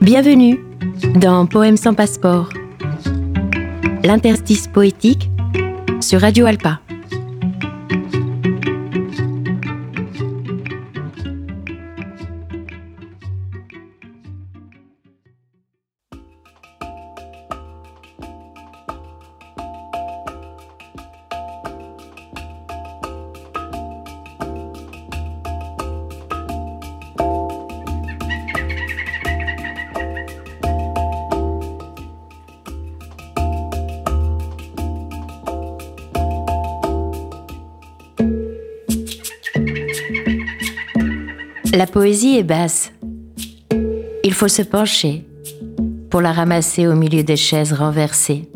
Bienvenue dans Poèmes sans passeport, l'interstice poétique sur Radio Alpa. La poésie est basse. Il faut se pencher pour la ramasser au milieu des chaises renversées.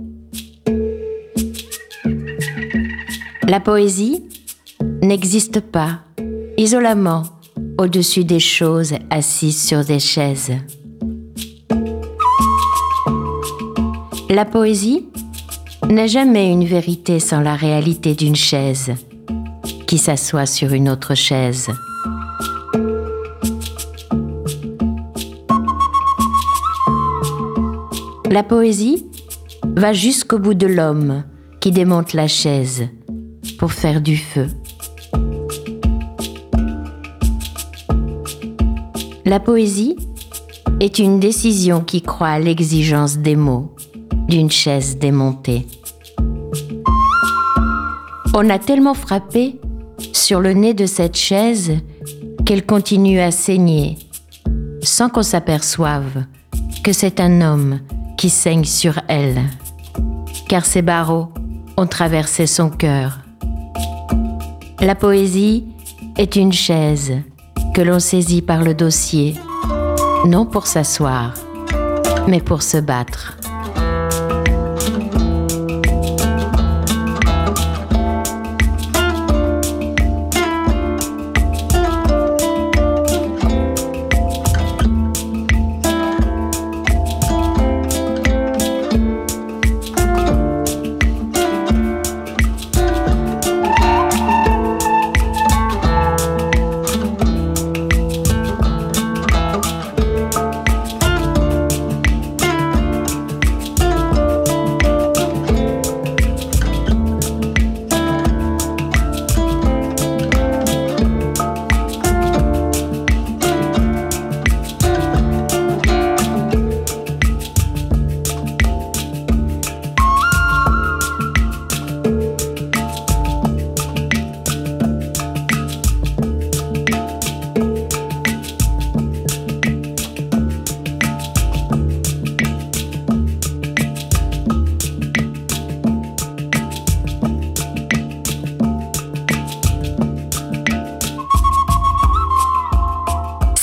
La poésie n'existe pas isolément au-dessus des choses assises sur des chaises. La poésie n'est jamais une vérité sans la réalité d'une chaise qui s'assoit sur une autre chaise. La poésie va jusqu'au bout de l'homme qui démonte la chaise pour faire du feu. La poésie est une décision qui croit à l'exigence des mots d'une chaise démontée. On a tellement frappé sur le nez de cette chaise qu'elle continue à saigner sans qu'on s'aperçoive que c'est un homme qui saigne sur elle, car ses barreaux ont traversé son cœur. La poésie est une chaise que l'on saisit par le dossier, non pour s'asseoir, mais pour se battre.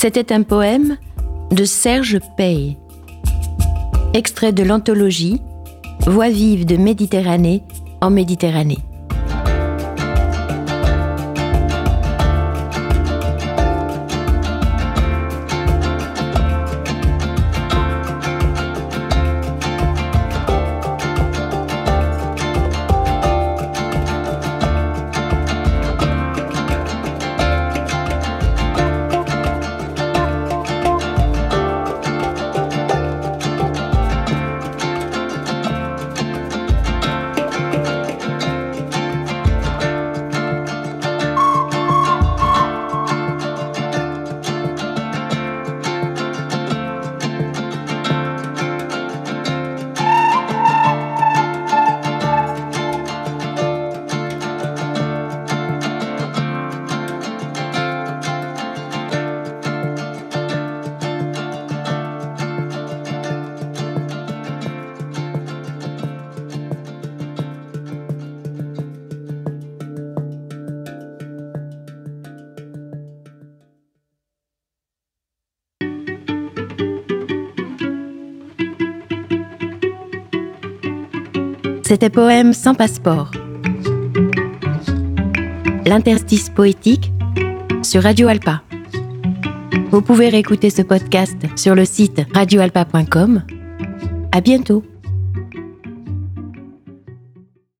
C'était un poème de Serge Pey, extrait de l'anthologie Voix vive de Méditerranée en Méditerranée. C'était Poème sans passeport. L'interstice poétique sur Radio Alpa. Vous pouvez réécouter ce podcast sur le site radioalpa.com. À bientôt.